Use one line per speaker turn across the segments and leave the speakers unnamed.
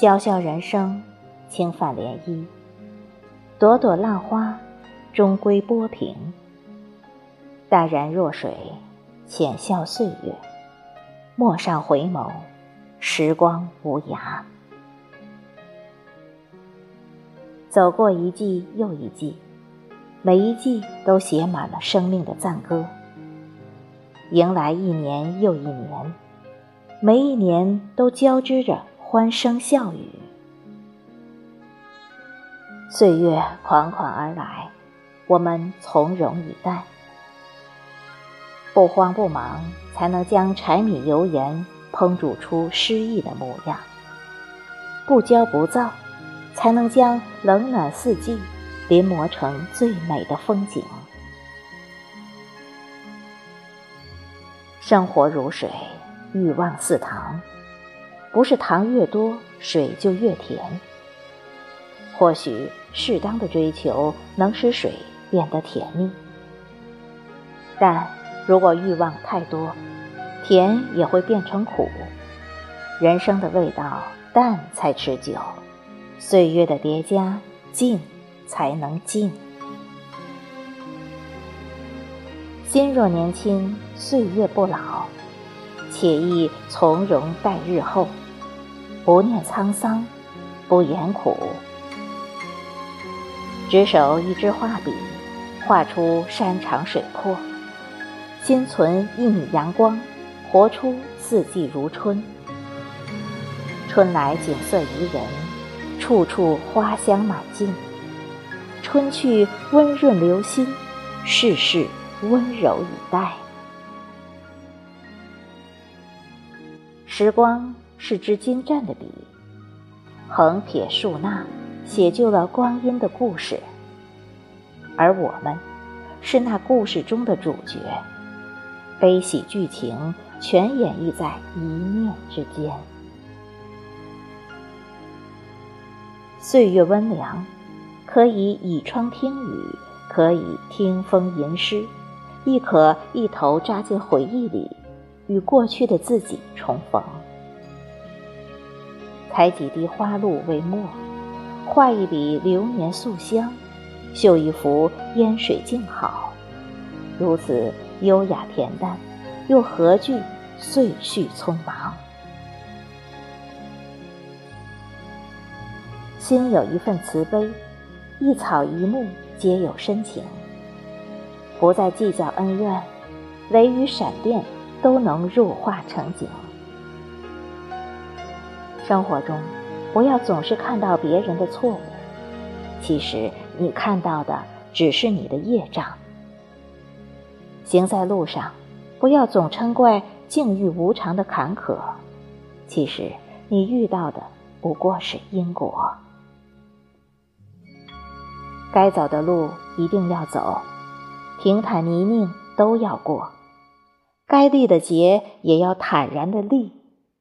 潇潇人生，轻泛涟漪；朵朵浪花，终归波平。淡然若水，浅笑岁月。陌上回眸，时光无涯。走过一季又一季，每一季都写满了生命的赞歌。迎来一年又一年，每一年都交织着。欢声笑语，岁月款款而来，我们从容以待，不慌不忙，才能将柴米油盐烹煮出诗意的模样；不骄不躁，才能将冷暖四季临摹成最美的风景。生活如水，欲望似糖。不是糖越多，水就越甜。或许适当的追求能使水变得甜蜜，但如果欲望太多，甜也会变成苦。人生的味道淡才持久，岁月的叠加静才能静。心若年轻，岁月不老。且意从容待日后，不念沧桑，不言苦，执手一支画笔，画出山长水阔；心存一米阳光，活出四季如春。春来景色宜人，处处花香满径；春去温润流心，世事温柔以待。时光是支精湛的笔，横撇竖捺，写就了光阴的故事。而我们，是那故事中的主角，悲喜剧情全演绎在一念之间。岁月温凉，可以倚窗听雨，可以听风吟诗，亦可一头扎进回忆里。与过去的自己重逢，采几滴花露为墨，画一笔流年素香，绣一幅烟水静好，如此优雅恬淡，又何惧岁序匆忙？心有一份慈悲，一草一木皆有深情，不再计较恩怨，雷雨闪电。都能入画成景。生活中，不要总是看到别人的错误，其实你看到的只是你的业障。行在路上，不要总嗔怪境遇无常的坎坷，其实你遇到的不过是因果。该走的路一定要走，平坦泥泞都要过。该历的劫也要坦然的历，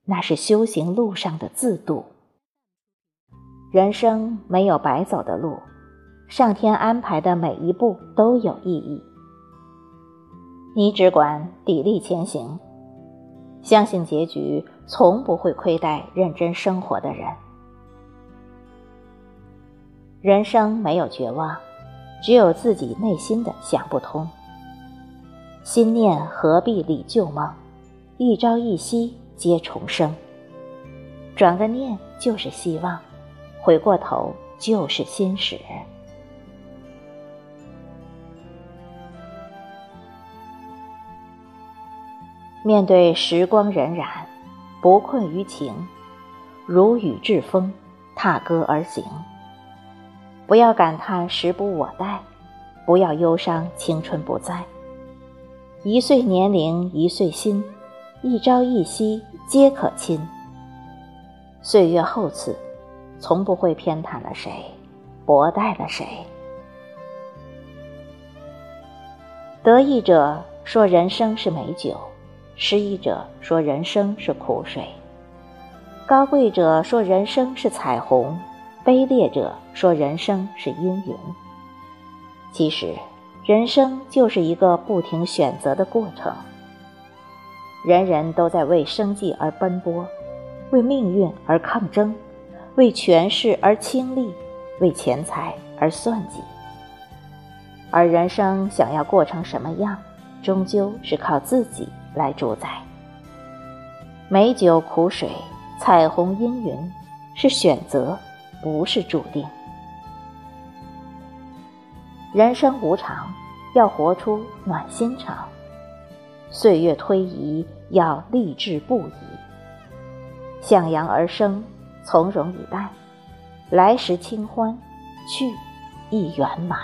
那是修行路上的自渡。人生没有白走的路，上天安排的每一步都有意义。你只管砥砺前行，相信结局从不会亏待认真生活的人。人生没有绝望，只有自己内心的想不通。心念何必理旧梦，一朝一夕皆重生。转个念就是希望，回过头就是心始。面对时光荏苒，不困于情，如雨至风，踏歌而行。不要感叹时不我待，不要忧伤青春不在。一岁年龄一岁心，一朝一夕皆可亲。岁月厚赐，从不会偏袒了谁，薄待了谁。得意者说人生是美酒，失意者说人生是苦水，高贵者说人生是彩虹，卑劣者说人生是阴云。其实，人生就是一个不停选择的过程。人人都在为生计而奔波，为命运而抗争，为权势而倾力，为钱财而算计。而人生想要过成什么样，终究是靠自己来主宰。美酒苦水，彩虹阴云，是选择，不是注定。人生无常，要活出暖心肠。岁月推移，要励志不移。向阳而生，从容以待，来时清欢，去亦圆满。